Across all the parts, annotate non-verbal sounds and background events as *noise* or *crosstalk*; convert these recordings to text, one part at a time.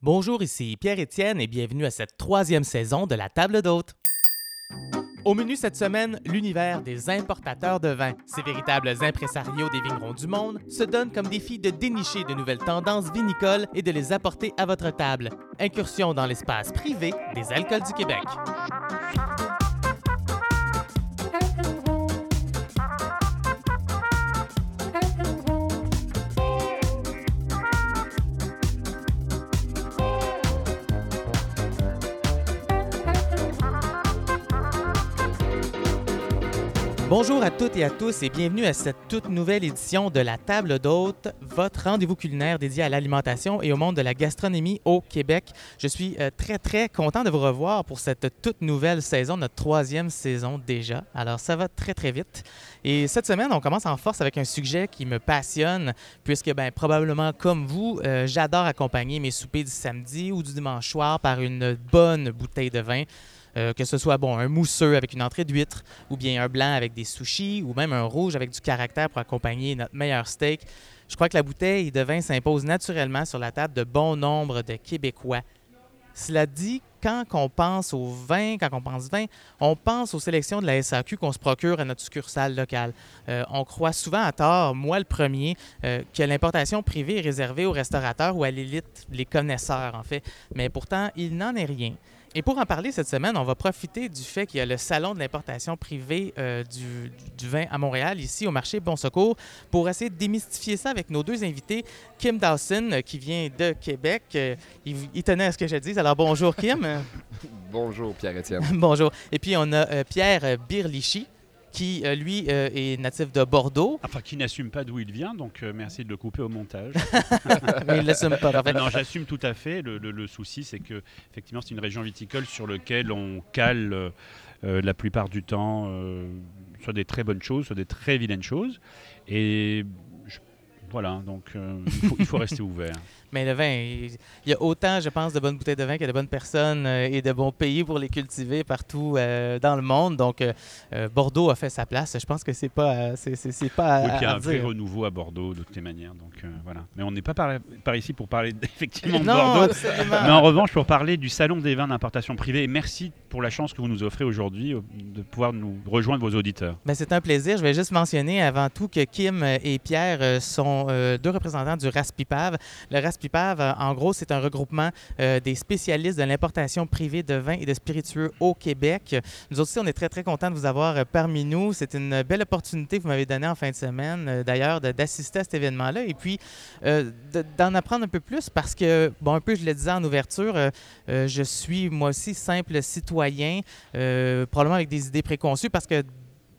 Bonjour, ici Pierre-Étienne et bienvenue à cette troisième saison de la table d'hôte. Au menu cette semaine, l'univers des importateurs de vin. Ces véritables impresarios des vignerons du monde se donnent comme défi de dénicher de nouvelles tendances vinicoles et de les apporter à votre table. Incursion dans l'espace privé des alcools du Québec. Bonjour à toutes et à tous et bienvenue à cette toute nouvelle édition de La Table d'Hôte, votre rendez-vous culinaire dédié à l'alimentation et au monde de la gastronomie au Québec. Je suis euh, très très content de vous revoir pour cette toute nouvelle saison, notre troisième saison déjà. Alors ça va très très vite. Et cette semaine, on commence en force avec un sujet qui me passionne puisque ben, probablement comme vous, euh, j'adore accompagner mes soupers du samedi ou du dimanche soir par une bonne bouteille de vin. Euh, que ce soit bon, un mousseux avec une entrée d'huître, ou bien un blanc avec des sushis, ou même un rouge avec du caractère pour accompagner notre meilleur steak. Je crois que la bouteille de vin s'impose naturellement sur la table de bon nombre de Québécois. Cela dit, quand on pense au vin, quand on pense vin, on pense aux sélections de la SAQ qu'on se procure à notre succursale locale. Euh, on croit souvent à tort, moi le premier, euh, que l'importation privée est réservée aux restaurateurs ou à l'élite, les connaisseurs en fait. Mais pourtant, il n'en est rien. Et pour en parler cette semaine, on va profiter du fait qu'il y a le salon de l'importation privée euh, du, du, vin à Montréal, ici au marché Bon Secours, pour essayer de démystifier ça avec nos deux invités. Kim Dawson, euh, qui vient de Québec. Euh, il, il, tenait à ce que je dise. Alors bonjour Kim. *laughs* bonjour Pierre-Étienne. *laughs* bonjour. Et puis on a Pierre Birlichi qui, euh, lui, euh, est natif de Bordeaux. Enfin, qui n'assume pas d'où il vient, donc euh, merci de le couper au montage. *laughs* Mais il l'assume pas, en fait. Non, j'assume tout à fait. Le, le, le souci, c'est que, effectivement, c'est une région viticole sur laquelle on cale la plupart du temps soit des très bonnes choses, soit des très vilaines choses. Et je, voilà, donc il faut, il, faut, rester ouvert. Mais le vin, il y a autant, je pense, de bonnes bouteilles de vin que de bonnes personnes euh, et de bons pays pour les cultiver partout euh, dans le monde. Donc, euh, Bordeaux a fait sa place. Je pense que c'est pas, c'est, pas. Oui, puis il y a un vrai renouveau à Bordeaux de toutes les manières. Donc voilà. Mais on n'est pas par, par, ici pour parler effectivement de non, Bordeaux. Absolument. Mais en revanche, pour parler du salon des vins d'importation privée. Et merci pour la chance que vous nous offrez aujourd'hui de pouvoir nous rejoindre vos auditeurs. Ben, c'est un plaisir. Je vais juste mentionner avant tout que Kim et Pierre sont deux représentants du RASPIPAV. Le RASPIPAV Pipave, en gros, c'est un regroupement euh, des spécialistes de l'importation privée de vins et de spiritueux au Québec. Nous aussi, on est très, très contents de vous avoir euh, parmi nous. C'est une belle opportunité que vous m'avez donnée en fin de semaine, euh, d'ailleurs, d'assister à cet événement-là et puis euh, d'en apprendre un peu plus parce que, bon, un peu, je le disais en ouverture, euh, je suis moi aussi simple citoyen, probablement avec des idées préconçues parce que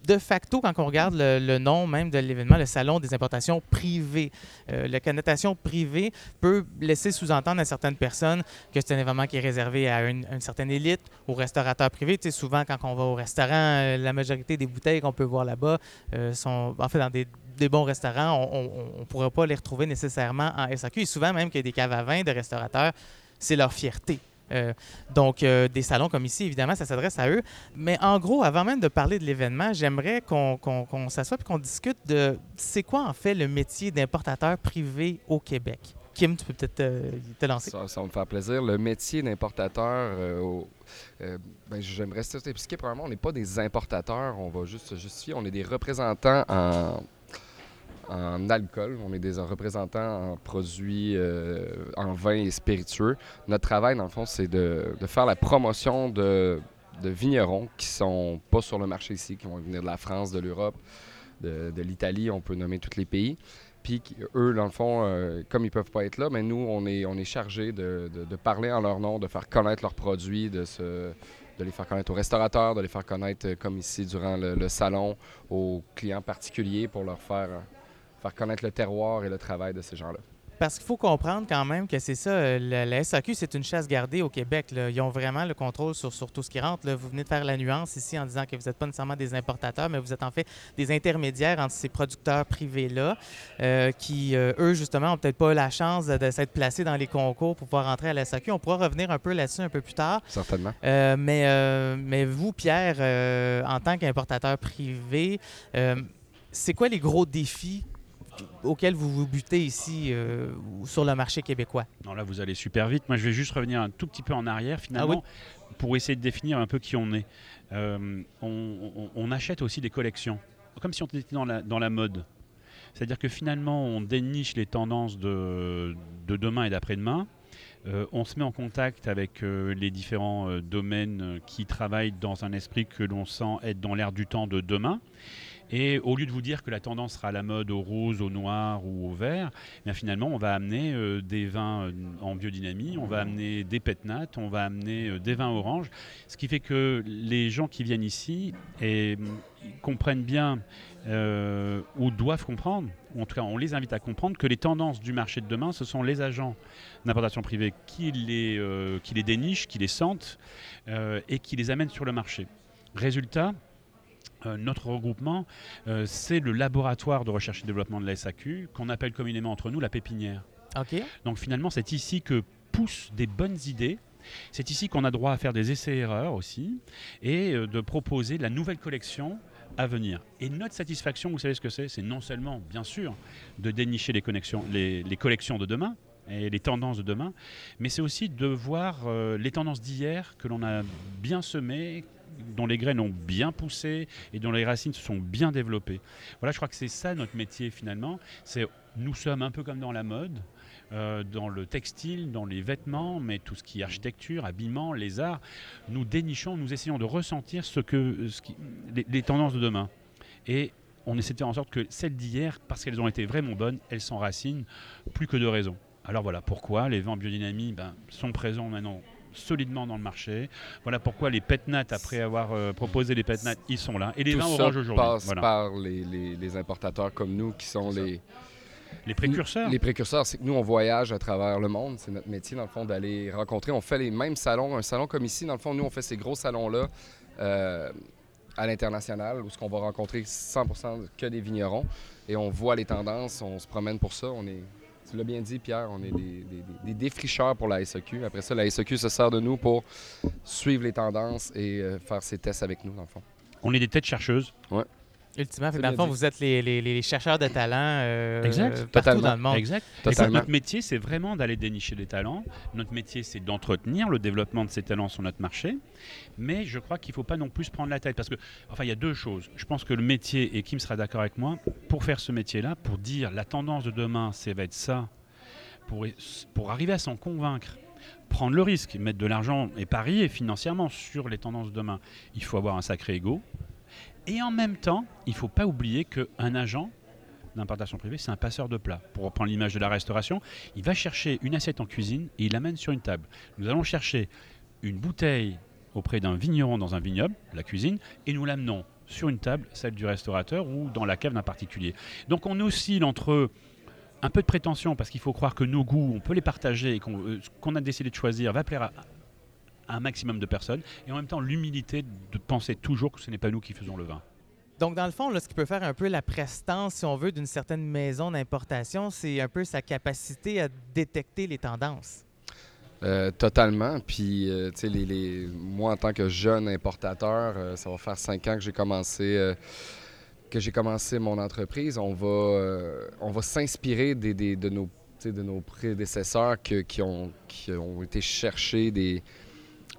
de facto, quand on regarde le, nom même de l'événement, le Salon des importations privées, euh, la connotation privée peut laisser sous-entendre à certaines personnes que c'est un événement qui est réservé à une, certaine élite, aux restaurateurs privés. Tu souvent, quand on va au restaurant, euh, la majorité des bouteilles qu'on peut voir là-bas euh, sont en fait dans des des bons restaurants, on ne pourra pas les retrouver nécessairement en SAQ. Et souvent, même qu'il y a des caves à vin de restaurateurs, c'est leur fierté. Euh, donc, euh, des salons comme ici, évidemment, ça s'adresse à eux. Mais en gros, avant même de parler de l'événement, j'aimerais qu'on qu qu s'assoie et qu'on discute de c'est quoi en fait le métier d'importateur privé au Québec. Kim, tu peux peut-être euh, te lancer. Ça, va me faire plaisir. Le métier d'importateur, euh, ben, j'aimerais. Premièrement, on n'est pas des importateurs, on va juste se justifier. On est des représentants en en alcool. On est des représentants en produits, euh, en vin et spiritueux. Notre travail, dans le fond, c'est de, de, faire la promotion de, de, vignerons qui sont pas sur le marché ici, qui vont venir de la France, de l'Europe, de, de l'Italie, on peut nommer tous les pays. Puis eux, dans le fond, euh, comme ils peuvent pas être là, mais nous, on est, on est chargés de, de, parler en leur nom, de faire connaître leurs produits, de se de les faire connaître aux restaurateurs, de les faire connaître, comme ici, durant le, le salon, aux clients particuliers pour leur faire faire connaître le terroir et le travail de ces gens-là. Parce qu'il faut comprendre quand même que c'est ça, la, la SAQ, c'est une chasse gardée au Québec. Là. Ils ont vraiment le contrôle sur, sur tout ce qui rentre. Là. Vous venez de faire la nuance ici en disant que vous n'êtes pas nécessairement des importateurs, mais vous êtes en fait des intermédiaires entre ces producteurs privés-là, euh, qui, euh, eux, justement, n'ont peut-être pas la chance de, de s'être placés dans les concours pour pouvoir rentrer à la SAQ. On pourra revenir un peu là-dessus un peu plus tard. Certainement. Euh, mais, mais vous, Pierre, euh, en tant qu'importateur privé, euh, c'est quoi les gros défis auxquels vous vous butez ici euh, sur le marché québécois? Non, là, vous allez super vite. Moi, je vais juste revenir un tout petit peu en arrière, finalement, pour essayer de définir un peu qui on est. Euh, on, on- on achète aussi des collections, comme si on était dans la, dans la mode. C'est-à-dire que finalement, on déniche les tendances de, de demain et d'après-demain. Euh, on se met en contact avec euh, les différents euh, domaines qui travaillent dans un esprit que l'on sent être dans l'air du temps de demain. Et au lieu de vous dire que la tendance sera à la mode au rose, au noir ou au vert, eh bien finalement, on va amener euh, des vins euh, en biodynamie, on va amener des pétnates, on va amener euh, des vins oranges. Ce qui fait que les gens qui viennent ici et, mm, comprennent bien ou doivent comprendre, ou en tout cas on les invite à comprendre, que les tendances du marché de demain, ce sont les agents d'importation privée qui les, dénichent, qui les sentent et qui les amènent sur le marché. Résultat, euh, notre regroupement, euh, c'est le laboratoire de recherche et développement de la SAQ, qu'on appelle communément entre nous la pépinière. Donc finalement, c'est ici que poussent des bonnes idées. C'est ici qu'on a droit à faire des essais-erreurs aussi et euh, de proposer la nouvelle collection à venir. Et notre satisfaction, vous savez ce que c'est? C'est non seulement, bien sûr, de dénicher les, connexions, les, les collections de demain et les tendances de demain, mais c'est aussi de voir euh, les tendances d'hier que l'on a bien semées, dont les graines ont bien poussé et dont les racines se sont bien développées. Voilà, je crois que c'est ça notre métier finalement. C'est nous sommes un peu comme dans la mode, euh, dans le textile, dans les vêtements, mais tout ce qui est architecture, habillement, les arts, nous dénichons, nous essayons de ressentir ce que, les, tendances de demain. Et on essaie de faire en sorte que celles d'hier, parce qu'elles ont été vraiment bonnes, elles s'enracinent plus que de raison. Alors voilà pourquoi les vents biodynamie ben, sont présents maintenant solidement dans le marché. Voilà pourquoi les petnats, après avoir euh, proposé les petnats, ils sont là. Et les Tout vins oranges aujourd'hui. passe Voilà. par les, les- les importateurs comme nous qui sont les, Les précurseurs. Les précurseurs, c'est que nous, on voyage à travers le monde. C'est notre métier, dans le fond, d'aller rencontrer. On fait les mêmes salons. Un salon comme ici, dans le fond, nous, on fait ces gros salons-là euh, à l'international où ce qu'on va rencontrer 100 que des vignerons. Et on voit les tendances, on se promène pour ça. On est, tu l'as bien dit, Pierre, on est des, des- des- des défricheurs pour la SEQ. Après ça, la SEQ se sert de nous pour suivre les tendances et euh, faire ses tests avec nous, dans le fond. On est des têtes chercheuses. Ultimement, fait C'est dans le bien fond, dit. vous êtes les, les- les chercheurs de talent euh, Exact. partout Totalement. dans le monde. Exact. Totalement. notre métier, c'est vraiment d'aller dénicher des talents. Notre métier, c'est d'entretenir le développement de ces talents sur notre marché. Mais je crois qu'il ne faut pas non plus se prendre la tête. Parce que, enfin, il y a deux choses. Je pense que le métier, et Kim sera d'accord avec moi, pour faire ce métier-là, pour dire la tendance de demain, ça va être ça, pour, pour arriver à s'en convaincre, prendre le risque, mettre de l'argent et parier financièrement sur les tendances de demain, il faut avoir un sacré ego. Et en même temps, il ne faut pas oublier qu'un agent d'importation privée, c'est un passeur de plats. Pour reprendre l'image de la restauration, il va chercher une assiette en cuisine et il l'amène sur une table. Nous allons chercher une bouteille auprès d'un vigneron dans un vignoble, la cuisine, et nous l'amenons sur une table, celle du restaurateur ou dans la cave d'un particulier. Donc on oscille entre un peu de prétention parce qu'il faut croire que nos goûts, on peut les partager et qu'on euh, qu'on a décidé de choisir va plaire à, à un maximum de personnes, et en même temps l'humilité de penser toujours que ce n'est pas nous qui faisons le vin. Donc, dans le fond, là, ce qui peut faire un peu la prestance, si on veut, d'une certaine maison d'importation, c'est un peu sa capacité à détecter les tendances. Euh, totalement. Puis, euh, tu sais, les, les- moi, en tant que jeune importateur, euh, ça va faire cinq ans que j'ai commencé, euh, que j'ai commencé mon entreprise. On va, euh, on va s'inspirer des, des- de, nos, tu sais, de nos prédécesseurs que- qui, ont, qui ont été chercher des,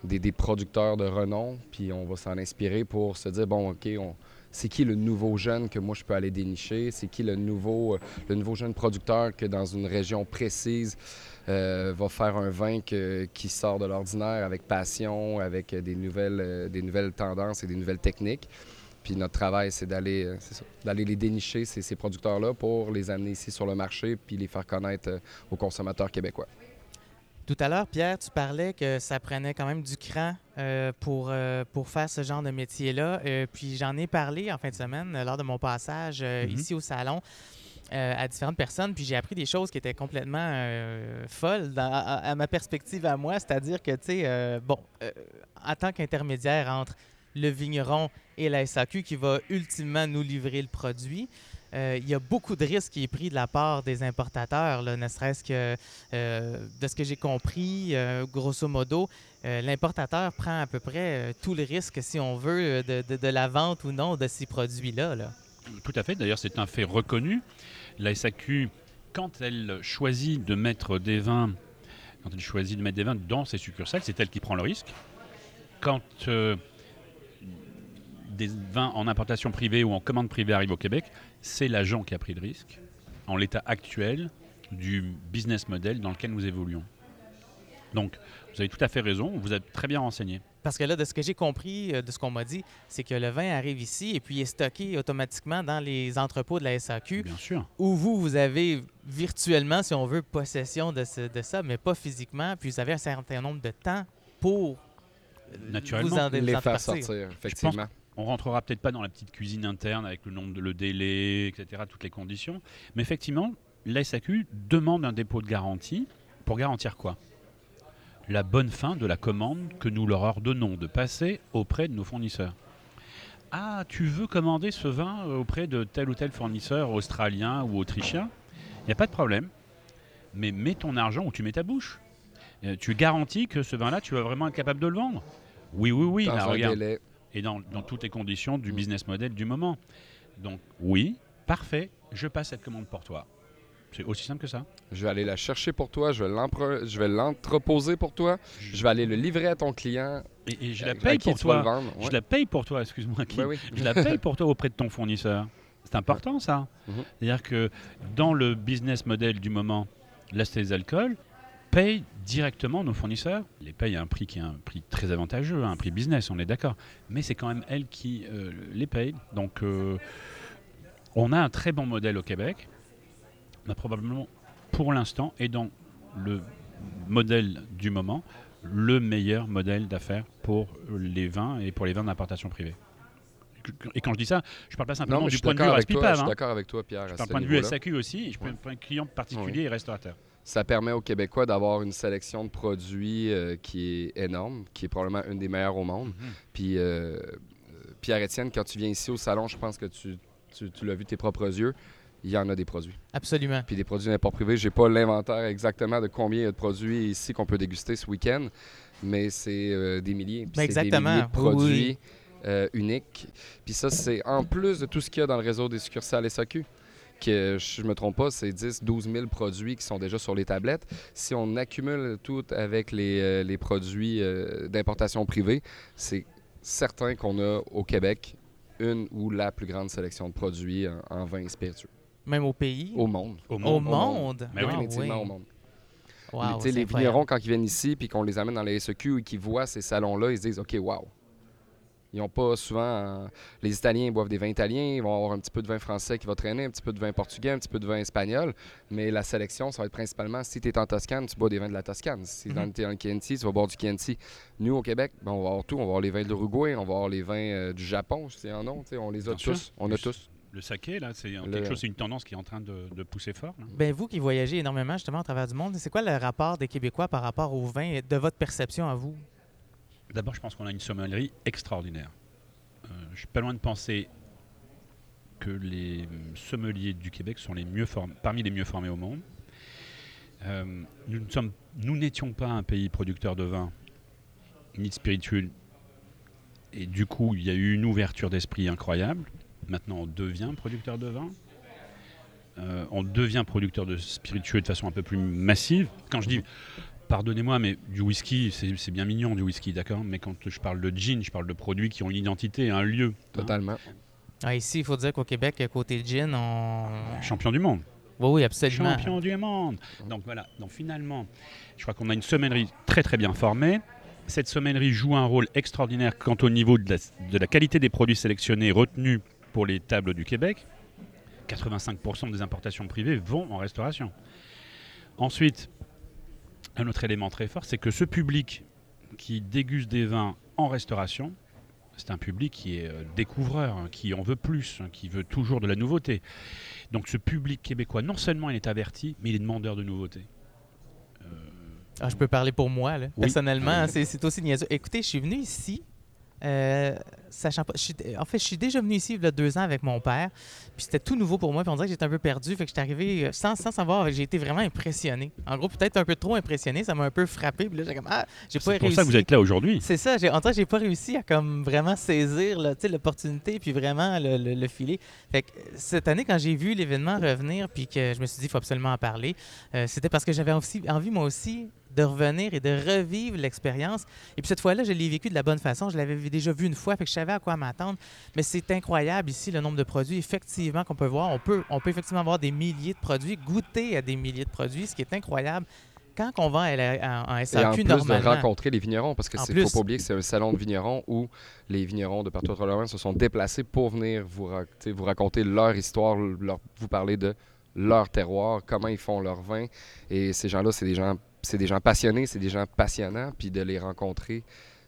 des, producteurs de renom. Puis, on va s'en inspirer pour se dire, bon, OK, on- c'est qui le nouveau jeune que moi je peux aller dénicher? C'est qui le nouveau, euh, le nouveau jeune producteur que dans une région précise euh, va faire un vin qui sort de l'ordinaire avec passion, avec des nouvelles, euh, des nouvelles tendances et des nouvelles techniques? Puis notre travail, c'est d'aller, d'aller les dénicher, ces, ces producteurs-là, pour les amener ici sur le marché puis les faire connaître aux consommateurs québécois. Tout à l'heure, Pierre, tu parlais que ça prenait quand même du cran euh, pour, euh, pour faire ce genre de métier-là. Euh, puis j'en ai parlé en fin de semaine lors de mon passage Mhm. ici au salon à différentes personnes. Puis j'ai appris des choses qui étaient complètement folles dans- à, à ma perspective à moi. C'est-à-dire que, tu sais, bon, en tant qu'intermédiaire entre le vigneron et la SAQ qui va ultimement nous livrer le produit, euh, il y a beaucoup de risques qui est pris de la part des importateurs, ne serait-ce que euh, de ce que j'ai compris, euh, grosso modo, l'importateur prend à peu près tout le risque, si on veut, de, de- la vente ou non de ces produits-là. là. tout à fait. D'ailleurs, c'est un fait reconnu. La SAQ, quand elle choisit de mettre des vins, quand elle choisit de mettre des vins dans ses succursales, c'est elle qui prend le risque. Quand des vins en importation privée ou en commande privée arrivent au Québec, c'est l'agent qui a pris le risque en l'état actuel du business model dans lequel nous évoluons. Donc, vous avez tout à fait raison, vous êtes très bien renseigné. Parce que là, de ce que j'ai compris, euh, de ce qu'on m'a dit, c'est que le vin arrive ici et puis il est stocké automatiquement dans les entrepôts de la SAQ, Bien sûr. où vous, vous avez virtuellement, si on veut, possession de, ce- de ça, mais pas physiquement, puis vous avez un certain nombre de temps pour euh, Naturellement. vous en, vous Les en faire sortir, effectivement. On rentrera peut-être pas dans la petite cuisine interne avec le nombre de le délai, etc., toutes les conditions. Mais effectivement, la SAQ demande un dépôt de garantie pour garantir quoi? La bonne fin de la commande que nous leur ordonnons de passer auprès de nos fournisseurs. Ah, tu veux commander ce vin auprès de tel ou tel fournisseur australien ou autrichien? Il n'y a pas de problème. Mais mets ton argent où tu mets ta bouche. Euh, Tu garantis que ce vin-là, tu vas vraiment être capable de le vendre? Oui, oui, oui. Là, un regarde délai. Et dans, dans toutes les conditions du Mm. business model du moment. Donc oui, parfait, je passe cette commande pour toi. C'est aussi simple que ça. Je vais aller la chercher pour toi, je vais l'empre- je vais l'entreposer pour toi, je vais aller le livrer à ton client. Et, et je la paye pour toi. Je la paye pour toi, excuse-moi. Oui. Je la paye pour toi *laughs* auprès de ton fournisseur. C'est important ça. Mhm. C'est-à-dire que dans le business model du moment, l'acheter des alcools paye directement nos fournisseurs. Les paye à un prix qui est un prix très avantageux, un prix business, on est d'accord. Mais c'est quand même elle qui euh, les paye. Donc euh, on a un très bon modèle au Québec. On a probablement, pour l'instant, et dans le modèle du moment, le meilleur modèle d'affaires pour les vins et pour les vins d'importation privée. Et quand je dis ça, je parle pas simplement Non, du point de vue toi, je Raspipave. suis hein. d'accord avec toi, Pierre. Je parle ce point de vue. SAQ aussi, je Ouais. prends un client particulier et restaurateur. Ça permet aux Québécois d'avoir une sélection de produits euh, qui est énorme, qui est probablement une des meilleures au monde. Mhm. Puis, euh, euh, Pierre-Étienne, quand tu viens ici au salon, je pense que tu, tu- tu l'as vu de tes propres yeux, il y en a des produits. Absolument. Puis des produits d'import privé, j'ai pas l'inventaire exactement de combien il y a de produits ici qu'on peut déguster ce week-end, mais c'est euh, des milliers. Puis Ben, exactement. Des milliers de oui. produits euh, uniques. Puis ça, c'est en plus de tout ce qu'il y a dans le réseau des succursales SAQ que je me trompe pas, c'est 10 12 000 produits qui sont déjà sur les tablettes. Si on accumule tout avec les, euh, les produits euh, d'importation privée, c'est certain qu'on a au Québec une ou la plus grande sélection de produits en, en vin et spiritueux Même au pays? au monde. Au Au monde. monde? Mais oui. Ah, Définitivement oui. au monde. Wow, les incroyable. vignerons, quand ils viennent ici puis qu'on les amène dans les SEQ et qu'ils voient ces salons-là, ils se disent OK, wow. Ils n'ont pas souvent. euh, les Italiens boivent des vins italiens, ils vont avoir un petit peu de vin français qui va traîner, un petit peu de vin portugais, un petit peu de vin espagnol. Mais la sélection, ça va être principalement si tu es en Toscane, tu bois des vins de la Toscane. Si tu es en Chianti, tu vas boire du Chianti. Nous, au Québec, ben, on va avoir tout. On va avoir les vins de l'Uruguay, on va avoir les vins euh, du Japon, je sais en nom. On les a tous. On a Le- tous. Le saké, là, c'est Le- quelque chose, c'est une tendance qui est en train de, de pousser fort. là. Ben, vous qui voyagez énormément justement à travers du monde, c'est quoi le rapport des Québécois par rapport au vin? Et de votre perception à vous? D'abord, je pense qu'on a une sommellerie extraordinaire. Euh, je suis pas loin de penser que les sommeliers du Québec sont les mieux parmi les mieux formés au monde. Euh, nous n'étions pas un pays producteur de vin ni de spiritueux, et du coup, il y a eu une ouverture d'esprit incroyable. Maintenant, on devient producteur de vin. Euh, on devient producteur de spiritueux de façon un peu plus massive. Quand je dis Pardonnez-moi, mais du whisky, c'est bien mignon du whisky, d'accord? Mais quand je parle de gin, je parle de produits qui ont une identité, un lieu. hein. Totalement. Ah, ici, il faut dire qu'au Québec, côté gin, on. Champion du monde. Oui, oui, absolument. Champion du monde. Donc voilà, donc finalement, je crois qu'on a une sommellerie très très bien formée. Cette sommellerie joue un rôle extraordinaire quant au niveau de la, de la qualité des produits sélectionnés et retenus pour les tables du Québec. 85% des importations privées vont en restauration. Ensuite, un autre élément très fort, c'est que ce public qui déguste des vins en restauration, c'est un public qui est euh, découvreur, hein, qui en veut plus, hein, qui veut toujours de la nouveauté. Donc ce public québécois, non seulement il est averti, mais il est demandeur de nouveautés. Euh, Ah, je peux parler pour moi, là. Oui. personnellement. c'est- C'est aussi niaiseux. Écoutez, je suis venu ici Euh, sachant pas, je suis- en fait, je suis déjà venu ici il y a deux ans avec mon père. Puis c'était tout nouveau pour moi. Puis on dirait que j'étais un peu perdu. Fait que j'étais arrivé euh, sans, sans savoir. J'ai été vraiment impressionné. En gros, peut-être un peu trop impressionné. Ça m'a un peu frappé. Puis là, j'ai comme ah, j'ai pas C'est pour réussi. ça que vous êtes là aujourd'hui. C'est ça, j'ai, en tout cas, j'ai pas réussi à comme vraiment saisir l'opportunité puis vraiment le, le, le filer. Fait que cette année, quand j'ai vu l'événement revenir puis que je me suis dit, il faut absolument en parler, euh, c'était parce que j'avais aussi envie, moi aussi, de revenir et de revivre l'expérience. Et puis cette fois-là, je l'ai vécu de la bonne façon. Je l'avais déjà vu une fois, fait que je savais à quoi m'attendre. Mais c'est incroyable ici, le nombre de produits, effectivement, qu'on peut voir. On peut, on peut effectivement avoir des milliers de produits, goûter à des milliers de produits, ce qui est incroyable. Quand on la- en, en Et en SAQ, plus de rencontrer les vignerons, parce que c'est faut pas oublier que c'est un salon de vignerons où les vignerons de partout à travers se sont déplacés pour venir vous, ra- vous raconter leur histoire, leur- vous parler de leur terroir, comment ils font leur vin. Et ces gens-là, c'est des gens, c'est des gens passionnés, c'est des gens passionnants, puis de les rencontrer,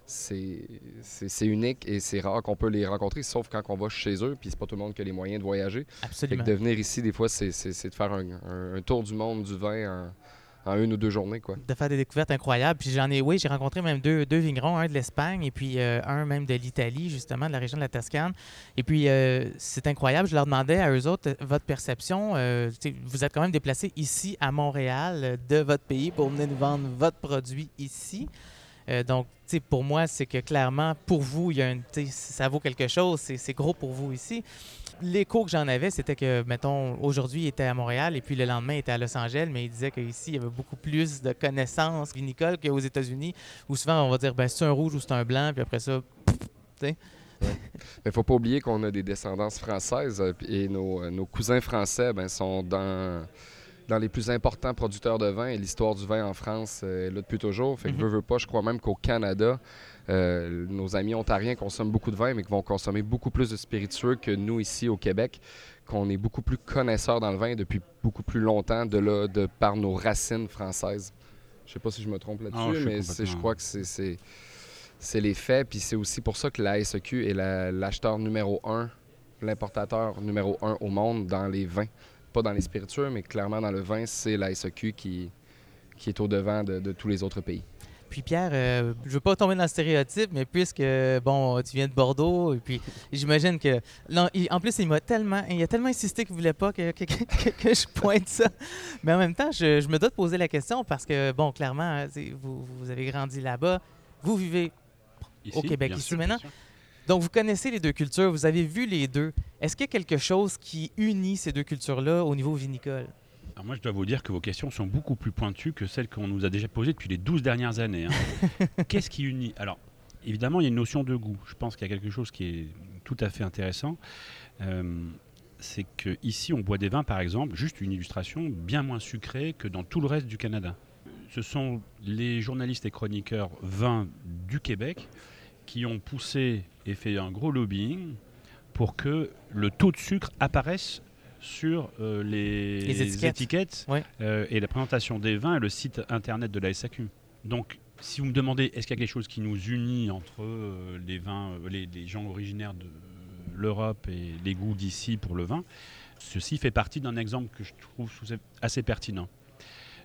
c'est unique et c'est rare qu'on peut les rencontrer, sauf quand on va chez eux, puis c'est pas tout le monde qui a les moyens de voyager. Fait Absolument. que de venir ici, des fois, c'est de faire un, un- un tour du monde du vin en, une ou deux journées, quoi. de faire des découvertes incroyables. Puis j'en ai, oui, j'ai rencontré même deux, deux vignerons, un de l'Espagne et puis euh, un même de l'Italie, justement, de la région de la Toscane. Et puis euh, c'est incroyable. Je leur demandais à eux autres, euh, votre perception, vous êtes quand même déplacés ici à Montréal de votre pays pour venir nous vendre votre produit ici. Euh, donc, tu sais, pour moi, c'est que clairement, pour vous, il y a un, tu sais, ça vaut quelque chose. C'est gros pour vous ici. L'écho que j'en avais, c'était que, mettons, aujourd'hui, il était à Montréal et puis le lendemain, il était à Los Angeles, mais il disait qu'ici, il y avait beaucoup plus de connaissances vinicoles qu'aux États-Unis, où souvent, on va dire, ben, c'est un rouge ou c'est un blanc, puis après ça, *laughs* Mais il faut pas oublier qu'on a des descendances françaises euh, et nos, euh, nos cousins français ben, sont dans, dans les plus importants producteurs de vin et l'histoire du vin en France euh, est là depuis toujours. Fait que Mhm. veux, veux pas, je crois même qu'au Canada, euh, nos amis ontariens consomment beaucoup de vin, mais qui vont consommer beaucoup plus de spiritueux que nous ici au Québec, qu'on est beaucoup plus connaisseurs dans le vin depuis beaucoup plus longtemps de, là, de par nos racines françaises. Je sais pas si je me trompe Ah, là-dessus, suis mais je crois que c'est- c'est les faits. Puis c'est aussi pour ça que la SEQ est la- l'acheteur numéro un, l'importateur numéro un au monde dans les vins. Pas dans les spiritueux, mais clairement dans le vin, c'est la SEQ qui, qui est au devant de, de tous les autres pays. Puis Pierre, euh, je veux pas tomber dans le stéréotype, mais puisque bon, tu viens de Bordeaux, et puis j'imagine que non, il- en plus il m'a tellement, il a tellement insisté qu'il voulait pas que, que- que- que je pointe ça. Mais en même temps, je, je me dois de poser la question parce que bon, clairement, vous, vous avez grandi là-bas, vous vivez, Ici, Au Québec, ici sûr, bien maintenant. Donc vous connaissez les deux cultures, vous avez vu les deux. Est-ce qu'il y a quelque chose qui unit ces deux cultures-là au niveau vinicole? Alors moi, je dois vous dire que vos questions sont beaucoup plus pointues que celles qu'on nous a déjà posées depuis les 12 dernières années. hein. *laughs* Qu'est-ce qui unit? Alors, évidemment, il y a une notion de goût. Je pense qu'il y a quelque chose qui est tout à fait intéressant. Euh, c'est qu'ici, on boit des vins, par exemple, juste une illustration, bien moins sucrés que dans tout le reste du Canada. Ce sont les journalistes et chroniqueurs vins du Québec qui ont poussé et fait un gros lobbying pour que le taux de sucre apparaisse sur euh, les, Les étiquettes. étiquettes Ouais. euh, et la présentation des vins et le site internet de la SAQ. Donc, si vous me demandez est-ce qu'il y a quelque chose qui nous unit entre euh, les vins, les, les gens originaires de l'Europe et les goûts d'ici pour le vin, ceci fait partie d'un exemple que je trouve assez pertinent.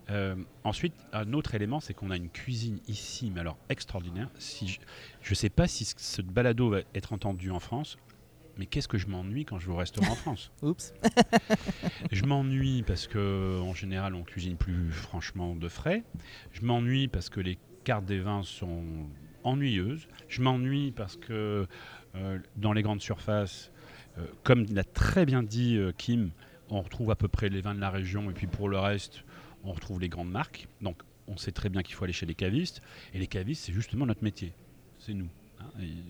Euh, ensuite, un autre élément, c'est qu'on a une cuisine ici, mais alors extraordinaire. Si je ne sais pas si ce- balado va être entendu en France, mais qu'est-ce que je m'ennuie quand je vais au restaurant en France? *laughs* Oups. *laughs* Je m'ennuie parce que en général on cuisine plus franchement de frais. Je m'ennuie parce que les cartes des vins sont ennuyeuses. Je m'ennuie parce que euh, dans les grandes surfaces, euh, comme l'a très bien dit Kim, on retrouve à peu près les vins de la région et puis pour le reste, on retrouve les grandes marques. Donc on sait très bien qu'il faut aller chez les cavistes et les cavistes c'est justement notre métier. C'est nous. hein,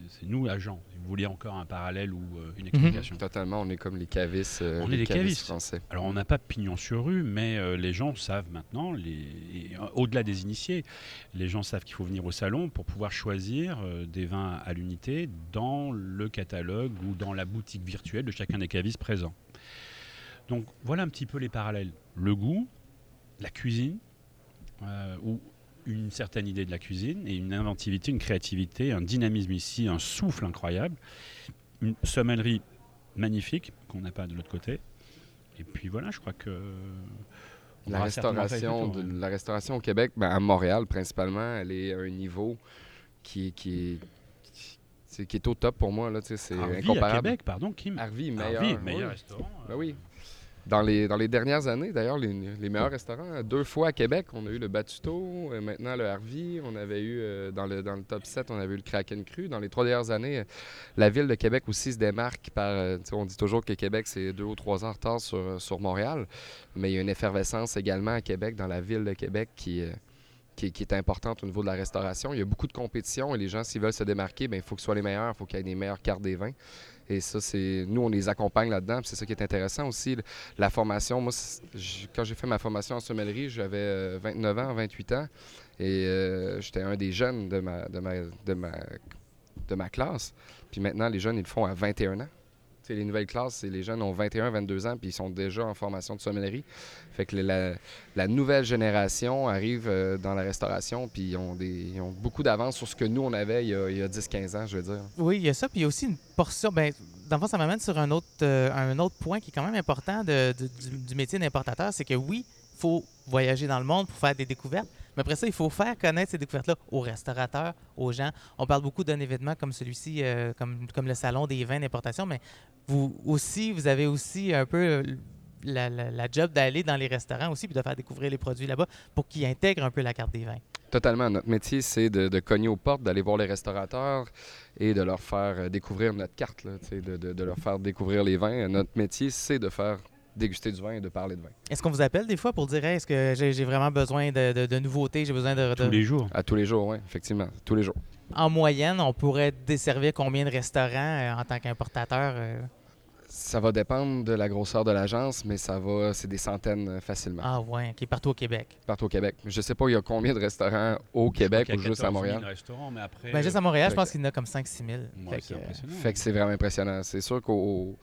c'est nous agents. Si vous voulez encore un parallèle ou euh, une explication. Totalement, on est comme les cavistes, euh, On est les cavistes cavistes. français. Alors on n'a pas pignon sur rue, mais euh, les gens savent maintenant, euh, au-delà des initiés, les gens savent qu'il faut venir au salon pour pouvoir choisir euh, des vins à l'unité dans le catalogue ou dans la boutique virtuelle de chacun des cavistes présents. Donc voilà un petit peu les parallèles. Le goût, la cuisine, euh, ou une certaine idée de la cuisine, et une inventivité, une créativité, un dynamisme ici, un souffle incroyable, une sommellerie magnifique qu'on n'a pas de l'autre côté. Et puis voilà, je crois que. on La restauration, de- la au Québec, ben, à Montréal principalement, elle est à un niveau qui, qui est. c'est- qui est au top pour moi. Là, c'est Harvey à incomparable. Québec, pardon, Kim. Harvey, meilleur. Harvey, oui. meilleur restaurant. Ben oui. Dans les, dans les dernières années, d'ailleurs, les, meilleurs restaurants, deux fois à Québec, on a eu le Batuto, euh, maintenant le Harvey, on avait eu, euh, dans, le, dans le top 7, on avait eu le Kraken Cru. Dans les trois dernières années, euh, la ville de Québec aussi se démarque par, on dit toujours que Québec, c'est deux ou trois heures retard sur, sur Montréal, mais il y a une effervescence également à Québec, dans la ville de Québec, qui, qui, est importante au niveau de la restauration. Il y a beaucoup de compétition et les gens, s'ils veulent se démarquer, ben, il faut que ce soit les meilleurs, il faut qu'il y ait les meilleures cartes des vins. Et ça, c'est nous, on les accompagne là-dedans. C'est ça qui est intéressant aussi. La formation, moi, quand j'ai fait ma formation en sommellerie, j'avais euh, 29 ans, 28 ans. Et euh, j'étais un des jeunes de ma, de, ma, de, ma, de ma classe. Puis maintenant, les jeunes, ils le font à 21 ans. Les nouvelles classes, les jeunes ont 21, 22 ans, puis ils sont déjà en formation de sommellerie. Fait que la, nouvelle génération arrive euh, dans la restauration, puis ils ont, des, ils ont beaucoup d'avance sur ce que nous, on avait il y a, il y a 10-15 ans, je veux dire. Oui, il y a ça. Puis il y a aussi une portion. Ben, dans le fond, ça m'amène sur un autre, euh, un autre point qui est quand même important du, du métier d'importateur. C'est que oui, il faut voyager dans le monde pour faire des découvertes. Mais après ça, il faut faire connaître ces découvertes-là aux restaurateurs, aux gens. On parle beaucoup d'un événement comme celui-ci, euh, comme, comme le Salon des vins d'importation, mais vous aussi, vous avez aussi un peu euh, la, la- job d'aller dans les restaurants aussi puis de faire découvrir les produits là-bas pour qu'ils intègrent un peu la carte des vins. Totalement. Notre métier, c'est de, cogner aux portes, d'aller voir les restaurateurs et de leur faire euh, découvrir notre carte, là, de, de- de leur faire découvrir les vins. Notre métier, c'est de faire déguster du vin et de parler de vin. Est-ce qu'on vous appelle des fois pour dire Hey, est-ce que j'ai j'ai vraiment besoin de, de- de nouveautés, j'ai besoin de, de- Tous les jours. À tous les jours, oui, effectivement. Tous les jours. En moyenne, on pourrait desservir combien de restaurants euh, en tant qu'importateur euh? Ça va dépendre de la grosseur de l'agence, mais ça va, c'est des centaines euh, facilement, Ah ouais, qui est partout au Québec. partout au Québec. Je sais pas, il y a combien de restaurants au Québec ou juste à Montréal. restaurants, mais après. Ben, juste à Montréal, je pense que- qu'il y en a comme 5-6 000. Ouais, Fait c'est que, euh, impressionnant. Fait que c'est vraiment impressionnant. C'est sûr qu'au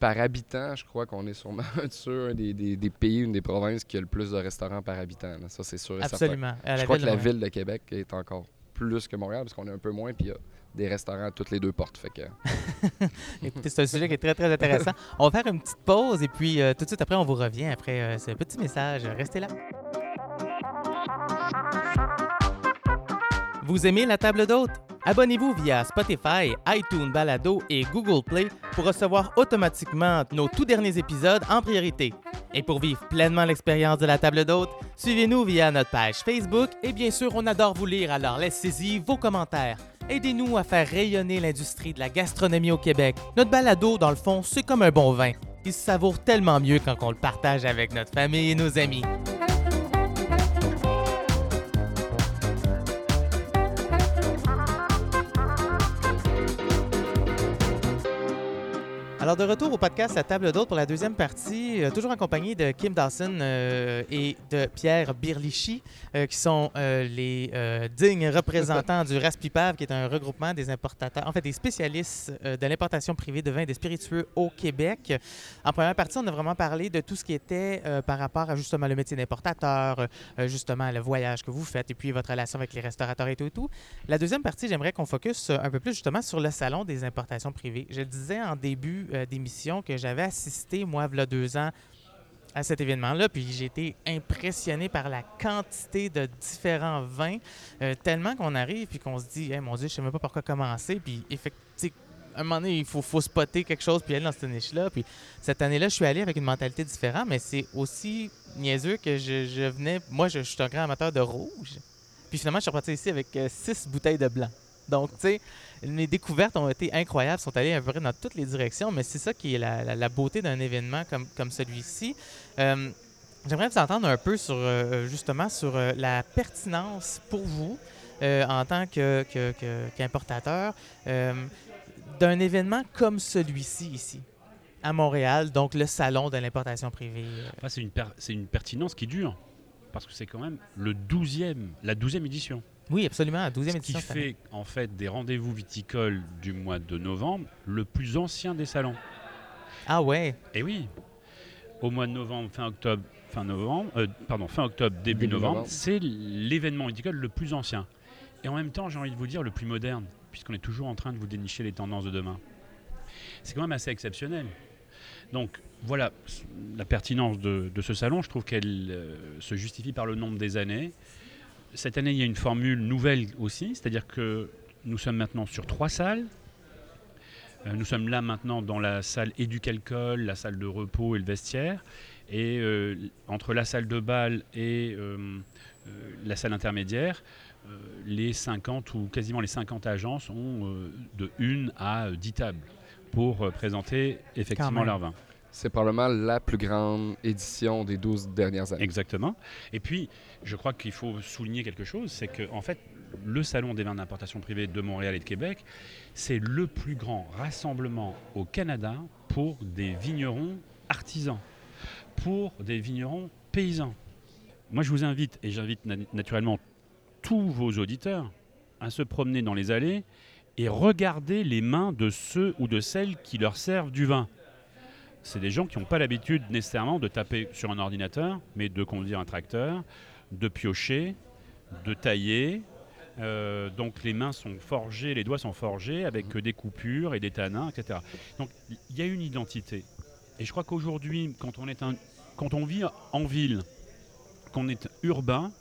par habitant, je crois qu'on est sûrement *laughs* sur un des, des- des pays, une des provinces qui a le plus de restaurants par habitant. là. Ça, c'est sûr et absolument. Je crois que la ville de Québec est encore plus que Montréal, parce qu'on est un peu moins, puis il y a des restaurants à toutes les deux portes. Fait que... *laughs* Écoutez, c'est un sujet qui est très, très intéressant. on va faire une petite pause et puis euh, tout de suite après, on vous revient après euh, ce petit message. Restez là. Vous aimez la table d'hôte? Abonnez-vous via Spotify, iTunes Balado et Google Play pour recevoir automatiquement nos tout derniers épisodes en priorité. Et pour vivre pleinement l'expérience de la table d'hôte, suivez-nous via notre page Facebook et bien sûr, on adore vous lire, alors laissez-y vos commentaires. Aidez-nous à faire rayonner l'industrie de la gastronomie au Québec. Notre balado, dans le fond, c'est comme un bon vin. Il se savoure tellement mieux quand on le partage avec notre famille et nos amis. Alors, de retour au podcast La table d'hôte pour la deuxième partie, euh, toujours accompagné de Kim Dawson euh, et de Pierre Birlichi, euh, qui sont euh, les dignes représentants du RASPIPAV, qui est un regroupement des importateurs, en fait des spécialistes de l'importation privée de vins et de spiritueux au Québec. En première partie, on a vraiment parlé de tout ce qui était par rapport à justement le métier d'importateur, justement le voyage que vous faites et puis votre relation avec les restaurateurs et tout et tout. La deuxième partie, j'aimerais qu'on focus un peu plus justement sur le salon des importations privées. Je le disais en début d'émission que j'avais assisté, moi, il y a deux ans, à cet événement-là, puis j'ai été impressionné par la quantité de différents vins, euh, tellement qu'on arrive puis qu'on se dit, Hey, mon Dieu, je sais même pas par quoi commencer, puis effectivement, à un moment donné, il faut, faut spotter quelque chose puis aller dans cette niche-là. Puis cette année-là, je suis allé avec une mentalité différente, mais c'est aussi niaiseux que je, venais. Moi, je, je suis un grand amateur de rouge. Puis finalement, je suis reparti ici avec euh, six bouteilles de blanc. Donc, tu sais, mes découvertes ont été incroyables, sont allées à peu dans toutes les directions, mais c'est ça qui est la, beauté d'un événement comme, comme celui-ci. Euh, J'aimerais vous entendre un peu sur, euh, justement, sur euh, la pertinence pour vous, en tant que- que- que- qu'importateur, euh, d'un événement comme celui-ci ici, à Montréal, donc le salon de l'importation privée. Enfin, c'est une, per- une pertinence qui dure. Parce que c'est quand même le 12e, la 12e édition. Oui, absolument, la 12e Ce qui édition. année. fait en fait des rendez-vous viticoles du mois de novembre le plus ancien des salons. Ah ouais, Et oui, au mois de novembre, fin octobre, fin novembre, euh, pardon, fin octobre, début, Début novembre, novembre. c'est l'événement viticole le plus ancien. Et en même temps, j'ai envie de vous dire le plus moderne, puisqu'on est toujours en train de vous dénicher les tendances de demain. C'est quand même assez exceptionnel. Donc voilà la pertinence de, de ce salon. Je trouve qu'elle euh, se justifie par le nombre des années. Cette année, il y a une formule nouvelle aussi, c'est-à-dire que nous sommes maintenant sur trois salles Euh, nous sommes là maintenant dans la salle éducalcool, la salle de repos et le vestiaire. Et euh, entre la salle de bal et euh, la salle intermédiaire, les 50 ou quasiment les 50 agences ont de 1 à 10 tables pour présenter effectivement leur vin. C'est probablement la plus grande édition des 12 dernières années. Exactement. Et puis, je crois qu'il faut souligner quelque chose, c'est que en fait, le salon des vins d'importation privée de Montréal et de Québec, c'est le plus grand rassemblement au Canada pour des vignerons artisans, pour des vignerons paysans. Moi, je vous invite, et j'invite na- naturellement tous vos auditeurs, à se promener dans les allées et regarder les mains de ceux ou de celles qui leur servent du vin c'est des gens qui n'ont pas l'habitude nécessairement de taper sur un ordinateur, mais de conduire un tracteur, de piocher, de tailler. Euh, donc les mains sont forgées, les doigts sont forgés avec euh, des coupures et des tanins, etc. Donc il y a une identité. Et je crois qu'aujourd'hui, quand on est un, quand on vit en ville, qu'on est urbain,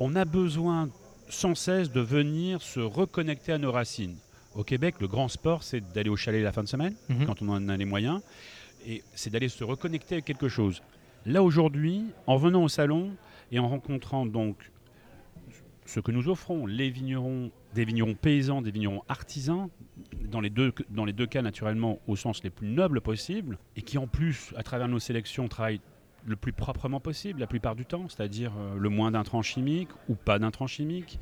on a besoin sans cesse de venir se reconnecter à nos racines. Au Québec, le grand sport, c'est d'aller au chalet la fin de semaine, Mhm. quand on en a les moyens, et c'est d'aller se reconnecter avec quelque chose. Là aujourd'hui, en venant au salon et en rencontrant donc ce que nous offrons, les vignerons, des vignerons paysans, des vignerons artisans, dans les deux, cas naturellement au sens les plus nobles possibles, et qui en plus, à travers nos sélections, travaillent le plus proprement possible la plupart du temps, c'est-à-dire euh, le moins d'intrants chimiques ou pas d'intrants chimiques,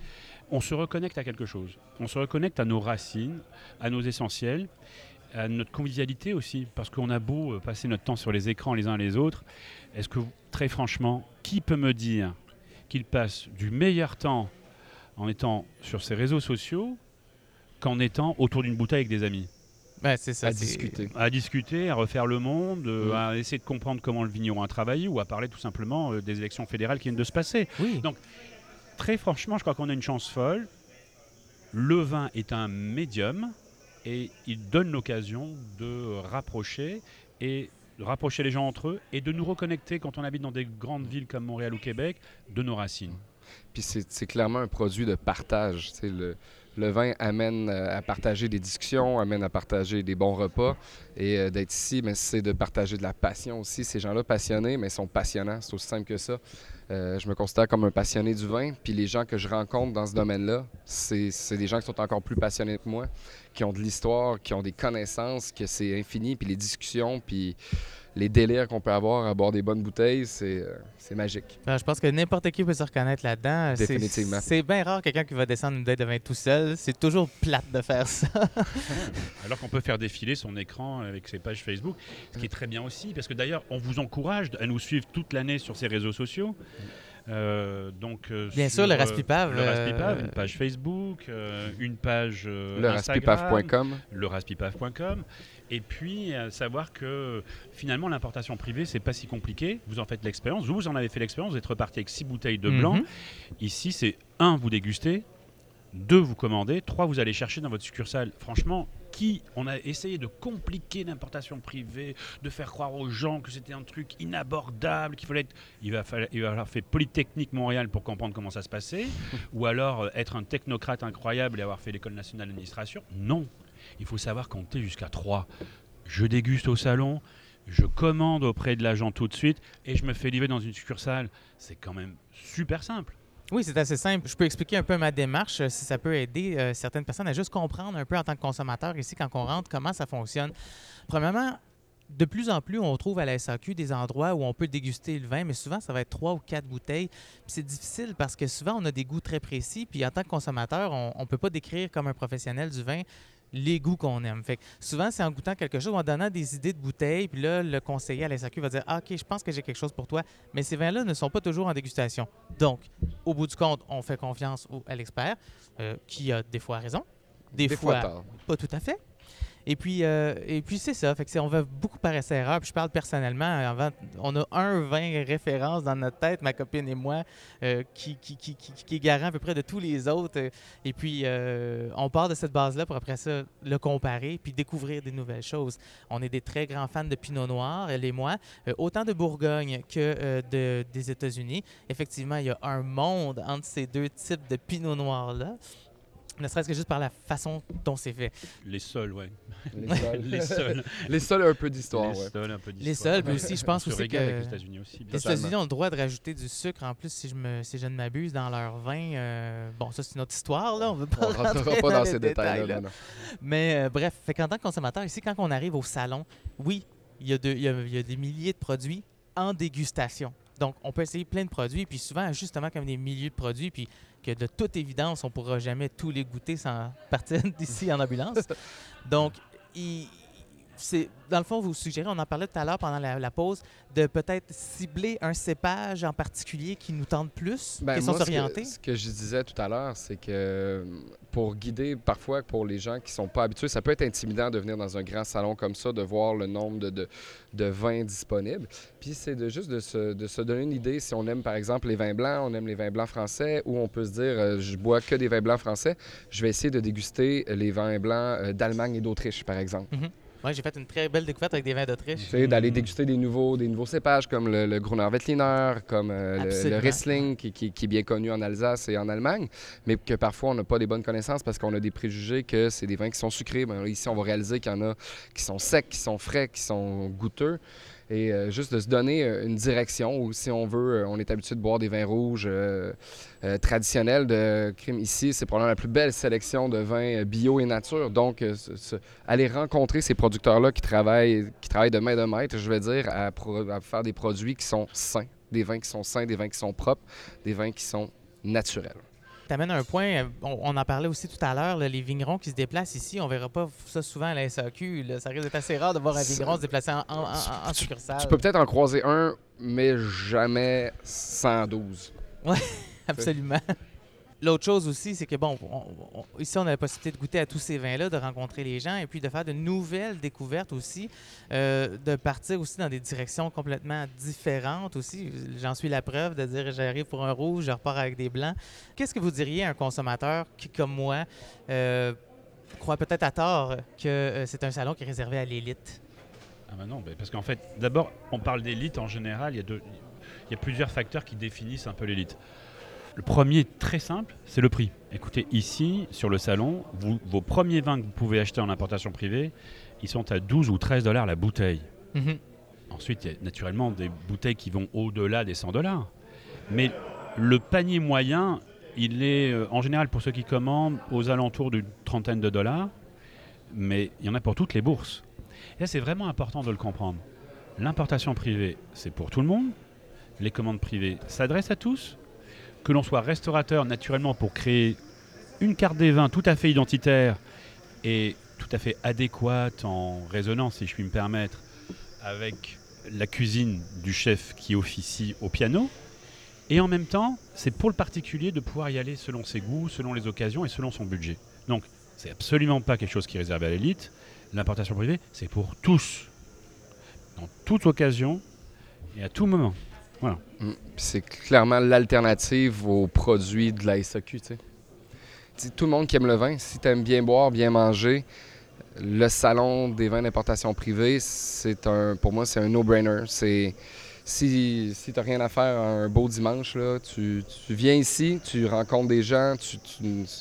on se reconnecte à quelque chose. On se reconnecte à nos racines, à nos essentiels, à notre convivialité aussi, parce qu'on a beau euh, passer notre temps sur les écrans les uns les autres, est-ce que, très franchement, qui peut me dire qu'il passe du meilleur temps en étant sur ses réseaux sociaux qu'en étant autour d'une bouteille avec des amis? Ouais, c'est ça. à c'est- discuter. à discuter, à refaire le monde, euh, à essayer de comprendre comment le vigneron a travaillé ou à parler tout simplement euh, des élections fédérales qui viennent de se passer. Oui. Donc, Très franchement, je crois qu'on a une chance folle. Le vin est un médium et il donne l'occasion de rapprocher et de rapprocher les gens entre eux et de nous reconnecter quand on habite dans des grandes villes comme Montréal ou Québec de nos racines. Puis c'est clairement un produit de partage. Le, le vin amène euh, à partager des discussions, amène à partager des bons repas. Et euh, d'être ici, mais c'est de partager de la passion aussi. Ces gens-là passionnés, mais sont passionnants. C'est aussi simple que ça. Euh, je me considère comme un passionné du vin. Puis les gens que je rencontre dans ce domaine-là, c'est des gens qui sont encore plus passionnés que moi, qui ont de l'histoire, qui ont des connaissances, que c'est infini. Puis les discussions, puis les délires qu'on peut avoir à boire des bonnes bouteilles, c'est euh, magique. Ben, je pense que n'importe qui peut se reconnaître là-dedans. C'est- Définitivement. C'est bien rare quelqu'un qui va descendre une bouteille de vin tout seul. C'est toujours plate de faire ça. *laughs* Alors qu'on peut faire défiler son écran avec ses pages Facebook, ce qui est très bien aussi, parce que d'ailleurs, on vous encourage à nous suivre toute l'année sur ces réseaux sociaux. Euh, donc, euh, Bien sur, sûr, le euh, Raspipave, le Raspipave, euh, une page Facebook, euh, une page euh, Le Instagram, raspipaf.com. le raspipave.com. Et puis, euh, savoir que finalement, l'importation privée, c'est pas si compliqué. Vous en faites l'expérience. Vous, vous en avez fait l'expérience. Vous êtes reparti avec six bouteilles de blanc. Mhm. Ici, c'est un, vous dégustez. Deux, vous commandez. Trois, vous allez chercher dans votre succursale. Franchement, qui on a essayé de compliquer l'importation privée, de faire croire aux gens que c'était un truc inabordable, qu'il fallait être, il va falloir, il va falloir faire Polytechnique Montréal pour comprendre comment ça se passait, *laughs* ou alors euh, être un technocrate incroyable et avoir fait l'école nationale d'administration. Non, il faut savoir compter jusqu'à 3. Je déguste au salon, je commande auprès de l'agent tout de suite et je me fais livrer dans une succursale. C'est quand même super simple. Oui, c'est assez simple. Je peux expliquer un peu ma démarche, euh, si ça peut aider euh, certaines personnes à juste comprendre un peu en tant que consommateur ici, quand on rentre, comment ça fonctionne. Premièrement, de plus en plus, on trouve à la SAQ des endroits où on peut déguster le vin, mais souvent, ça va être trois ou quatre bouteilles. C'est difficile parce que souvent, on a des goûts très précis. Puis en tant que consommateur, on ne peut pas décrire comme un professionnel du vin les goûts qu'on aime. Fait que souvent, c'est en goûtant quelque chose, en donnant des idées de bouteilles, puis là, le conseiller à la SAQ va dire ah, OK, je pense que j'ai quelque chose pour toi. Mais ces vins-là ne sont pas toujours en dégustation. Donc, au bout du compte, on fait confiance au- à l'expert, euh, qui a des fois raison, des, Des fois, pas tout à fait. Et puis, euh, puis c'est ça. On va beaucoup par essai-erreur. Je parle personnellement. On a un vin référence dans notre tête, ma copine et moi, euh, qui, est garant à peu près de tous les autres. Et puis, euh, on part de cette base-là pour après ça le comparer puis découvrir des nouvelles choses. On est des très grands fans de Pinot Noir, elle et moi, autant de Bourgogne que de, des États-Unis. Effectivement, il y a un monde entre ces deux types de Pinot Noir-là. Ne serait-ce que juste par la façon dont c'est fait. Les sols, ouais. Les sols. *laughs* Les sols. Les un peu d'histoire, les ouais. sols, un peu d'histoire. Les sols, mais Ouais. aussi, je pense aussi régale avec que- les États-Unis aussi. bien Les. États-Unis ont le droit de rajouter du sucre en plus, si je, me, si je ne m'abuse, dans leur vin. euh, bon, ça, c'est une autre histoire, là. On veut pas rentrera rentrer pas dans ces détails-là. détails. Mais euh, bref, fait qu'en tant que consommateur, ici, quand on arrive au salon, oui, il y, a de- il y a- il y a des milliers de produits en dégustation. Donc, on peut essayer plein de produits, puis souvent, justement, comme des milliers de produits, puis que de toute évidence, on ne pourra jamais tous les goûter sans *laughs* partir d'ici en ambulance. Donc, il- c'est dans le fond, vous suggérez, on en parlait tout à l'heure pendant la, la pause, de peut-être cibler un cépage en particulier qui nous tente plus, moi, ce que- s'orienter. Ce que je disais tout à l'heure, c'est que euh, pour guider, parfois, pour les gens qui sont pas habitués, ça peut être intimidant de venir dans un grand salon comme ça, de voir le nombre de, de, de vins disponibles. Puis c'est de juste de se, de se donner une idée si on aime, par exemple, les vins blancs, on aime les vins blancs français, ou on peut se dire, euh, je bois que des vins blancs français, je vais essayer de déguster les vins blancs euh, d'Allemagne et d'Autriche, par exemple. Moi, j'ai fait une très belle découverte avec des vins d'Autriche. Tu sais, d'aller déguster des nouveaux, des nouveaux cépages comme le, le Gruner Veltliner, comme euh, le-. Riesling, qui, qui- qui est bien connu en Alsace et en Allemagne, mais que parfois on n'a pas des bonnes connaissances parce qu'on a des préjugés que c'est des vins qui sont sucrés. Ben, ici, on va réaliser qu'il y en a qui sont secs, qui sont frais, qui sont goûteux. Et euh, juste de se donner euh, une direction où, si on veut, euh, on est habitué de boire des vins rouges traditionnels de crime. Ici, c'est probablement la plus belle sélection de vins bio et nature. Donc, aller rencontrer ces producteurs-là qui travaillent, qui travaillent de main de maître, je vais dire, à, à faire des produits qui sont sains, des vins qui sont sains, des vins qui sont propres, des vins qui sont naturels. Tu amènes un point, euh, on, on en parlait aussi tout à l'heure, les vignerons qui se déplacent ici, on verra pas ça souvent à la SAQ. là. Ça risque d'être assez rare de voir un vigneron se déplacer en, en- en- en succursale. Tu peux peut-être en croiser un, mais jamais 112. *laughs* Absolument. L'autre chose aussi, c'est que, bon, on- on- ici, on a la possibilité de goûter à tous ces vins-là, de rencontrer les gens et puis de faire de nouvelles découvertes aussi, euh, de partir aussi dans des directions complètement différentes aussi. J'en suis la preuve de dire j'arrive pour un rouge, je repars avec des blancs. Qu'est-ce que vous diriez à un consommateur qui, comme moi, euh, croit peut-être à tort que euh, c'est un salon qui est réservé à l'élite? Ah bah non, bah parce qu'en fait, d'abord, on parle d'élite en général, il y a plusieurs facteurs qui définissent un peu l'élite. Le premier, très simple, c'est le prix. Écoutez, ici, sur le salon, vous- vos premiers vins que vous pouvez acheter en importation privée, ils sont à 12 ou 13 dollars la bouteille. Mhm. Ensuite, il y a naturellement des bouteilles qui vont au-delà des 100 dollars. Mais le panier moyen, il est euh, en général pour ceux qui commandent aux alentours d'une trentaine de dollars. Mais il y en a pour toutes les bourses. Et là, c'est vraiment important de le comprendre. L'importation privée, c'est pour tout le monde. Les commandes privées s'adressent à tous. Que l'on soit restaurateur, naturellement, pour créer une carte des vins tout à fait identitaire et tout à fait adéquate en résonance, si je puis me permettre, avec la cuisine du chef qui officie au piano. Et en même temps, c'est pour le particulier de pouvoir y aller selon ses goûts, selon les occasions et selon son budget. Donc, c'est absolument pas quelque chose qui est réservé à l'élite. L'importation privée, c'est pour tous, dans toute occasion et à tout moment. Mm. C'est clairement l'alternative aux produits de la SAQ. tu sais. Tu sais, tout le monde qui aime le vin, si tu aimes bien boire, bien manger, le salon des vins d'importation privée, c'est un, pour moi, c'est un no-brainer. C'est si, si tu n'as rien à faire un beau dimanche, tu, viens ici, tu rencontres des gens, c'est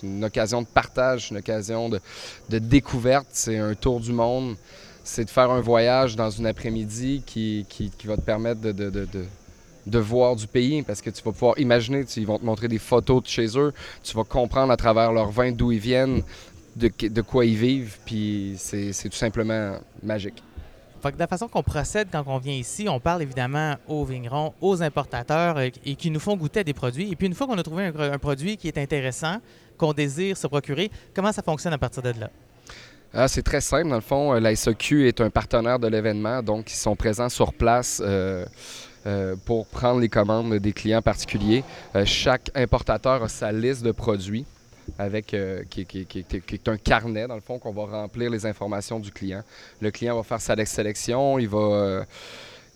une occasion de partage, une occasion de, découverte, c'est un tour du monde. C'est de faire un voyage dans une après-midi qui, va te permettre de- de, voir du pays parce que tu vas pouvoir imaginer, tu- ils vont te montrer des photos de chez eux, tu vas comprendre à travers leur vin d'où ils viennent, de, quoi ils vivent, puis c'est tout simplement magique. Fait que de la façon qu'on procède quand on vient ici, on parle évidemment aux vignerons, aux importateurs euh, et qui nous font goûter à des produits. Et puis une fois qu'on a trouvé un, un produit qui est intéressant, qu'on désire se procurer, comment ça fonctionne à partir de là? Ah, c'est très simple. Dans le fond, euh, la SAQ est un partenaire de l'événement, donc ils sont présents sur place euh, euh, pour prendre les commandes des clients particuliers. Euh, chaque importateur a sa liste de produits avec euh, qui, est un carnet, dans le fond, qu'on va remplir les informations du client. Le client va faire sa sélection, il va,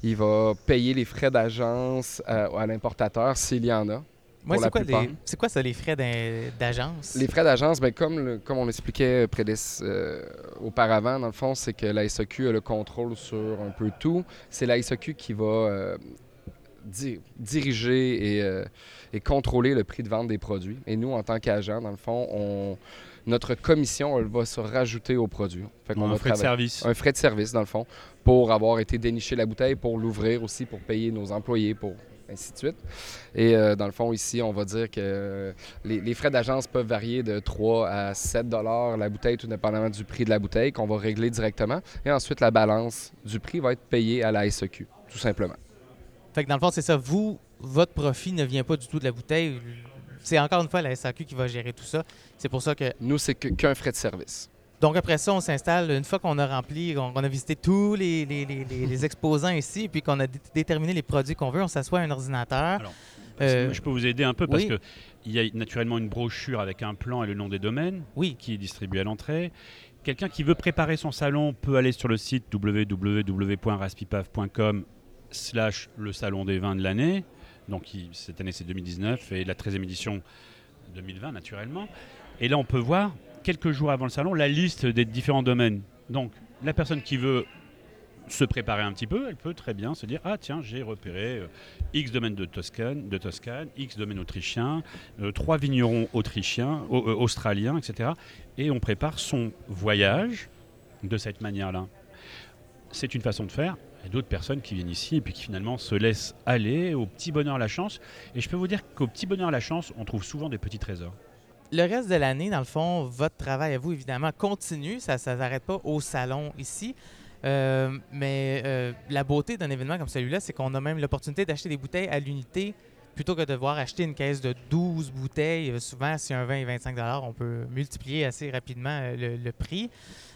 il va payer les frais d'agence à l'importateur s'il y en a. Moi, c'est quoi, les- c'est quoi ça, les frais d'in- d'agence? Les frais d'agence, ben, comme, le- comme on expliquait prédéc- euh, auparavant, dans le fond, c'est que la SAQ a le contrôle sur un peu tout. C'est la SAQ qui va euh, di- diriger et, euh, et contrôler le prix de vente des produits. Et nous, en tant qu'agent, dans le fond, on, notre commission, elle va se rajouter au produit. Fait qu'on un frais de service. un frais de service, dans le fond, pour avoir été dénicher la bouteille, pour l'ouvrir aussi, pour payer nos employés, pour ainsi de suite. Et euh, dans le fond, ici, on va dire que euh, les, les frais d'agence peuvent varier de 3 à 7 dollars la bouteille, tout dépendamment du prix de la bouteille, qu'on va régler directement. Et ensuite, la balance du prix va être payée à la SEQ, tout simplement. Fait que dans le fond, c'est ça. Vous, votre profit ne vient pas du tout de la bouteille. C'est encore une fois la SAQ qui va gérer tout ça. C'est pour ça que. Nous, c'est qu'un frais de service. Donc après ça, on s'installe. Une fois qu'on a rempli, on, qu'on a visité tous les, les- les- les- les exposants ici, puis qu'on a dé- déterminé les produits qu'on veut, on s'assoit à un ordinateur. Alors, Euh, Je peux vous aider un peu parce oui. que il y a naturellement une brochure avec un plan et le nom des domaines Oui. qui est distribué à l'entrée. Quelqu'un qui veut préparer son salon peut aller sur le site www.raspipaf.com slash le salon des vins de l'année. Donc cette année c'est 2019 et la 13e édition 2020 naturellement. Et là on peut voir quelques jours avant le salon la liste des différents domaines. Donc la personne qui veut se préparer un petit peu, elle peut très bien se dire ah tiens j'ai repéré euh, X domaines de Toscane, de Toscane, X domaines autrichiens, euh, trois vignerons autrichiens, au- euh, australiens, etc. Et on prépare son voyage de cette manière-là. C'est une façon de faire. Il y a d'autres personnes qui viennent ici et puis qui finalement se laissent aller au petit bonheur la chance. Et je peux vous dire qu'au petit bonheur la chance, on trouve souvent des petits trésors. Le reste de l'année, dans le fond, votre travail à vous, évidemment, continue. Ça ne s'arrête pas au salon ici. Euh, mais euh, la beauté d'un événement comme celui-là, c'est qu'on a même l'opportunité d'acheter des bouteilles à l'unité plutôt que de devoir acheter une caisse de 12 bouteilles. Euh, souvent, si un vin est 25 on peut multiplier assez rapidement le prix.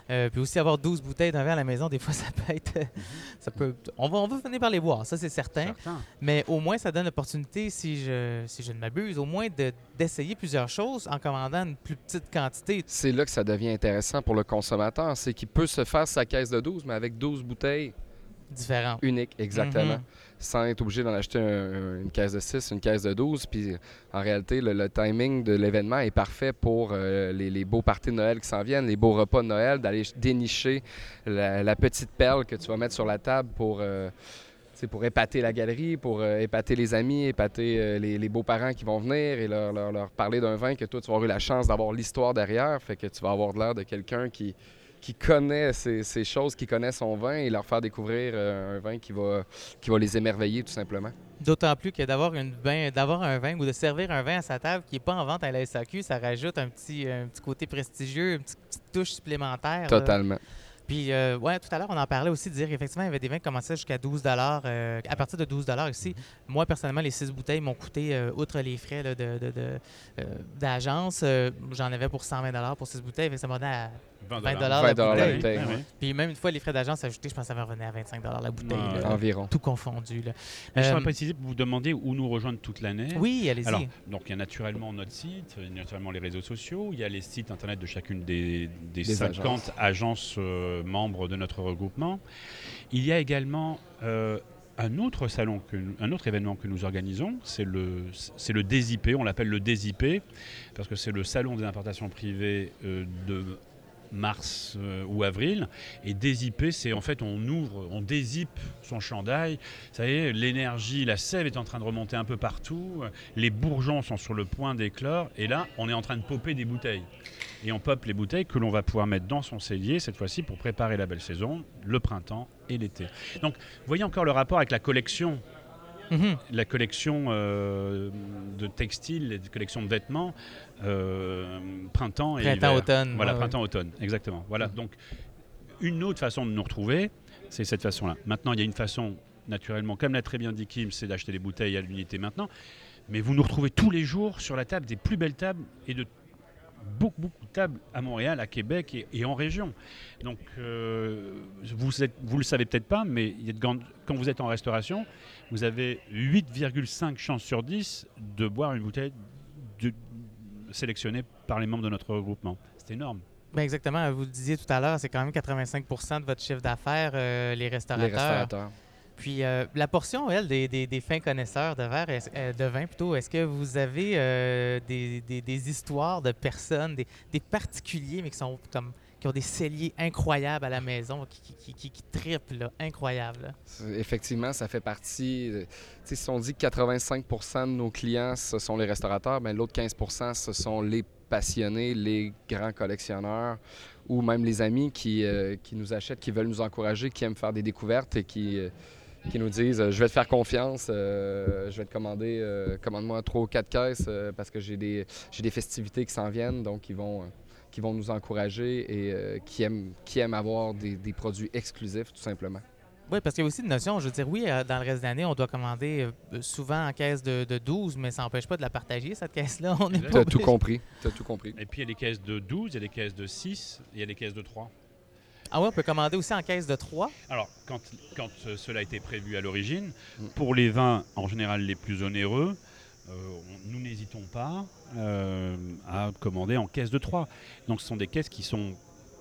Euh, puis aussi avoir 12 bouteilles d'un vin à la maison, des fois, *laughs* ça peut être... ça peut, on, va, on va finir par les boire, ça c'est certain. Mais au moins, ça donne l'opportunité, si je, si je ne m'abuse, au moins de- d'essayer plusieurs choses en commandant une plus petite quantité. C'est là que ça devient intéressant pour le consommateur. C'est qu'il peut se faire sa caisse de 12, mais avec 12 bouteilles uniques, exactement. Mhm. sans être obligé d'en acheter un- une caisse de 6, une caisse de 12. Puis en réalité, le, le timing de l'événement est parfait pour euh, les, les beaux parties de Noël qui s'en viennent, les beaux repas de Noël, d'aller ch- dénicher la, la petite perle que tu vas mettre sur la table pour, euh, pour épater la galerie, pour euh, épater les amis, épater euh, les, les beaux-parents qui vont venir et leur, leur- leur parler d'un vin que toi, tu vas avoir eu la chance d'avoir l'histoire derrière. Fait que tu vas avoir l'air de quelqu'un qui qui connaît ces, ces choses, qui connaît son vin et leur faire découvrir euh, un vin qui va, qui va les émerveiller tout simplement. D'autant plus que d'avoir une vin, d'avoir un vin ou de servir un vin à sa table qui n'est pas en vente à la SAQ, ça rajoute un petit, un petit côté prestigieux, une petite, petite touche supplémentaire. là. Puis, euh, ouais, tout à l'heure, on en parlait aussi de dire qu'effectivement, il y avait des vins qui commençaient jusqu'à 12 euh, À partir de 12 ici, moi, personnellement, les 6 bouteilles m'ont coûté, euh, outre les frais là, de, de- de, euh, d'agence, euh, j'en avais pour 120 pour 6 bouteilles. Fait que ça m'a donné à 20 dollars 20 la bouteille. Puis même une fois les frais d'agence ajoutés, je pense que ça va revenir à 25 la bouteille. Là. Environ. Tout confondu. Là. Mais je Euh, voudrais préciser pour vous demander où nous rejoindre toute l'année. Oui, allez-y. Alors, donc il y a naturellement notre site, il y a naturellement les réseaux sociaux, il y a les sites internet de chacune des, des Des 50 agences. agences, euh, membres de notre regroupement. Il y a également euh, un autre salon, que, un autre événement que nous organisons, c'est le, c'est le on l'appelle le DSIP, parce que c'est le salon des importations privées euh, de mars euh, ou avril. Et DSIP, c'est en fait on ouvre, on dézippe son chandail. Vous savez, l'énergie, la sève est en train de remonter un peu partout. Les bourgeons sont sur le point d'éclore. Et là, on est en train de popper des bouteilles. Et on pop les bouteilles que l'on va pouvoir mettre dans son cellier, cette fois-ci pour préparer la belle saison, le printemps et l'été. Donc, vous voyez encore le rapport avec la collection Mhm. la collection euh, de textiles, la collection de vêtements, printemps et Printemps, hiver. automne. Voilà, ouais, printemps-automne, exactement. Voilà, Mhm. donc une autre façon de nous retrouver, c'est cette façon-là. Maintenant, il y a une façon, naturellement, comme l'a très bien dit Kim, c'est d'acheter des bouteilles à l'unité maintenant, mais vous nous retrouvez tous les jours sur la table des plus belles tables et de beaucoup, beaucoup de tables à Montréal, à Québec et, et en région. Donc, euh, vous, êtes, vous le savez peut-être pas, mais il y a de grandes- quand vous êtes en restauration, vous avez 8,5 chances sur 10 de boire une bouteille sélectionnée par les membres de notre regroupement. C'est énorme. Ben exactement. Vous le disiez tout à l'heure, c'est quand même 85% de votre chiffre d'affaires, euh, les Les restaurateurs. Puis euh, la portion, elle, des, des- des fins connaisseurs de verre, est-ce- euh, de vin plutôt, est-ce que vous avez euh, des, des- des histoires de personnes, des, des particuliers, mais qui sont comme qui ont des celliers incroyables à la maison, qui, qui, triplent, incroyable. Effectivement, ça fait partie. euh, si on dit que 85% de nos clients, ce sont les restaurateurs, ben, l'autre 15% ce sont les passionnés, les grands collectionneurs ou même les amis qui, euh, qui nous achètent, qui veulent nous encourager, qui aiment faire des découvertes et qui, euh, qui nous disent Je vais te faire confiance, je vais te commander, commande-moi trois ou quatre caisses parce que j'ai des, j'ai des festivités qui s'en viennent, donc ils vont. Qui vont nous encourager et euh, qui, aiment, qui aiment avoir des, des produits exclusifs, tout simplement. Oui, parce qu'il y a aussi une notion, je veux dire, oui, euh, dans le reste de l'année, on doit commander euh, souvent en caisse de, de 12, mais ça n'empêche pas de la partager, cette caisse-là. *laughs* On Tu as tout compris. Tu as tout compris. Et puis il y a des caisses de 12, il y a des caisses de 6, il y a des caisses de 3. Ah oui, on peut commander aussi en caisse de 3. Alors, quand, quand cela a été prévu à l'origine, Mm. pour les vins en général les plus onéreux, euh, on- nous n'hésitons pas euh, à commander en caisse de 3. Donc ce sont des caisses qui sont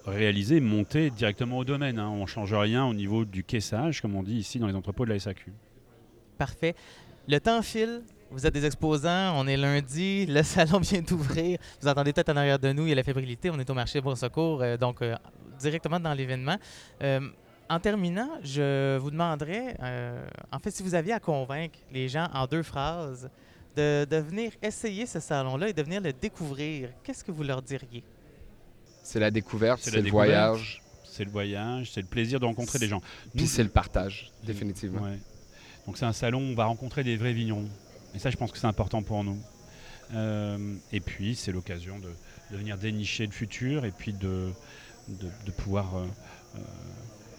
réalisées, montées directement au domaine. hein. On ne change rien au niveau du caissage, comme on dit ici dans les entrepôts de la SAQ. Parfait. Le temps file. Vous êtes des exposants. On est lundi. Le *laughs* salon vient d'ouvrir. Vous entendez peut-être en arrière de nous, il y a la fébrilité. On est au marché Bon Secours, euh, donc euh, directement dans l'événement. Euh, en terminant, je vous demanderais, euh, en fait, si vous aviez à convaincre les gens en deux phrases de, de venir essayer ce salon-là et de venir le découvrir, qu'est-ce que vous leur diriez? C'est la découverte, C'est le découverte. voyage, C'est le voyage, c'est le plaisir de rencontrer des gens. puis c'est le partage, définitivement. Ouais. Donc c'est un salon où on va rencontrer des vrais vignerons. Et ça, je pense que c'est important pour nous. Euh, et puis, c'est l'occasion de, de venir dénicher le futur et puis de, de, de pouvoir euh, euh,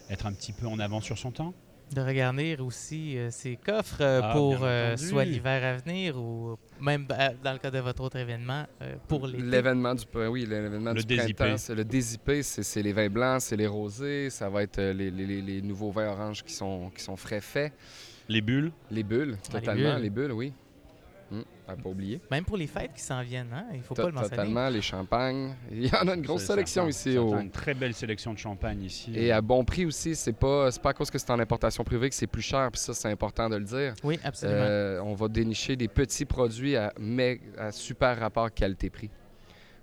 être un petit peu en avance sur son temps. De regarder aussi euh, ces coffres euh, Ah, pour euh, soit l'hiver à venir ou même euh, dans le cas de votre autre événement euh, pour les L'événement du, oui, l'événement Le du désipé. printemps, c'est le désipé, c'est c'est les vins blancs, c'est les rosés, ça va être les, les- les- les nouveaux vins oranges qui sont, qui sont frais faits, Les bulles, les bulles, Ah, les totalement, bulles. les bulles, oui. À pas oublier. Même pour les fêtes qui s'en viennent, hein? il faut pas To- le mentionner. Totalement, les champagnes. *laughs* Il y en a une grosse sélection ici. Au... Une très belle sélection de champagne ici. Et à bon prix aussi, c'est pas, c'est pas à cause que c'est en importation privée que c'est plus cher, puis ça, c'est important de le dire. Oui, absolument. Euh, on va dénicher des petits produits à, mais à super rapport qualité-prix.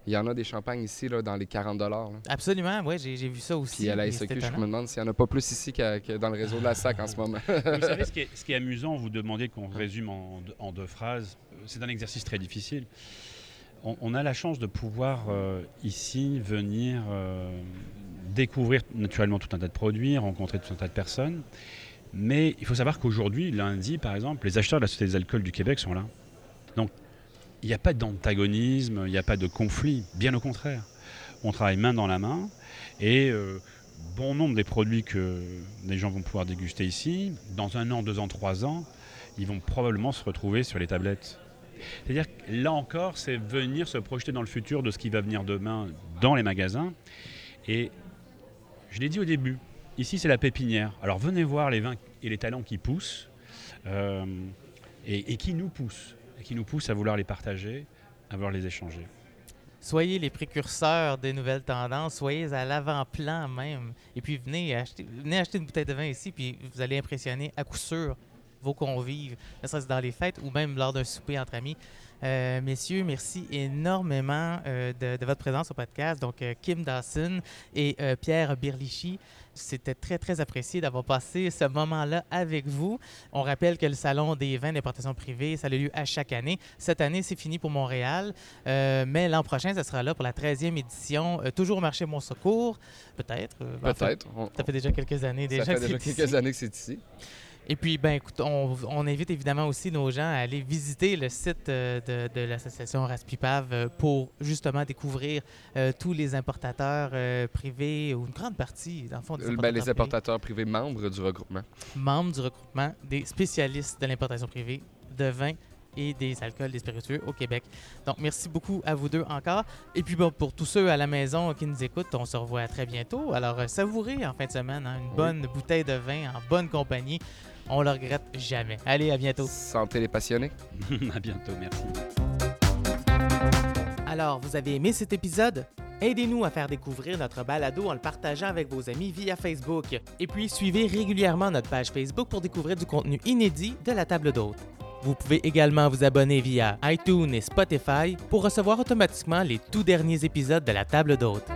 Il y en a des champagnes ici là, dans les 40 là. Absolument, oui, j'ai vu ça aussi. Puis à la SEQ, je me demande s'il n'y en a pas plus ici que dans le réseau de la SAC en ce moment. *laughs* Vous savez, ce qui, est, ce qui est amusant, vous demandez qu'on résume en, deux- en deux phrases. C'est un exercice très difficile. On, on a la chance de pouvoir euh, ici venir euh, découvrir naturellement tout un tas de produits, rencontrer tout un tas de personnes. Mais il faut savoir qu'aujourd'hui, lundi, par exemple, les acheteurs de la Société des alcools du Québec sont là. Donc, il n'y a pas d'antagonisme, il n'y a pas de conflit. Bien au contraire. On travaille main dans la main et euh, bon nombre des produits que les gens vont pouvoir déguster ici, dans un an, deux ans, trois ans, ils vont probablement se retrouver sur les tablettes. C'est-à-dire que là encore, c'est venir se projeter dans le futur de ce qui va venir demain dans les magasins. Et je l'ai dit au début, ici c'est la pépinière. Alors venez voir les vins et les talents qui poussent euh, et, et qui nous poussent, et qui nous poussent à vouloir les partager, à vouloir les échanger. Soyez les précurseurs des nouvelles tendances, soyez à l'avant-plan même. Et puis venez acheter, une bouteille de vin ici, puis vous allez impressionner à coup sûr vos convives, ne serait-ce dans les fêtes ou même lors d'un souper entre amis. Euh, messieurs, merci énormément euh, de, de votre présence au podcast. Donc, euh, Kim Dawson et Pierre Birlichi, c'était très, très apprécié d'avoir passé ce moment-là avec vous. On rappelle que le Salon des vins d'importation privée, ça a lieu à chaque année. Cette année, c'est fini pour Montréal, mais l'an prochain, ça sera là pour la 13e édition, toujours au marché Mon-Secours, peut-être. en fait, Peut-être. Ça fait déjà quelques années déjà ça fait déjà quelques ici. années que c'est ici. Et puis, ben, écoute, on, on invite évidemment aussi nos gens à aller visiter le site euh, de, de l'association Raspipave euh, pour justement découvrir euh, tous les importateurs euh, privés, ou une grande partie, dans le fond, des ben, importateurs les importateurs privés membres du regroupement. membres du regroupement des spécialistes de l'importation privée de vin et des alcools, des spiritueux au Québec. Donc, merci beaucoup à vous deux encore. Et puis, bon, pour tous ceux à la maison qui nous écoutent, on se revoit très bientôt. Alors, savourez en fin de semaine hein, une Oui. bonne bouteille de vin en bonne compagnie. On le regrette jamais. Allez, à bientôt. Santé les passionnés. *laughs* à bientôt, merci. Alors, vous avez aimé cet épisode? Aidez-nous à faire découvrir notre balado en le partageant avec vos amis via Facebook. Et puis, suivez régulièrement notre page Facebook pour découvrir du contenu inédit de la table d'hôte. Vous pouvez également vous abonner via iTunes et Spotify pour recevoir automatiquement les tout derniers épisodes de la table d'hôte.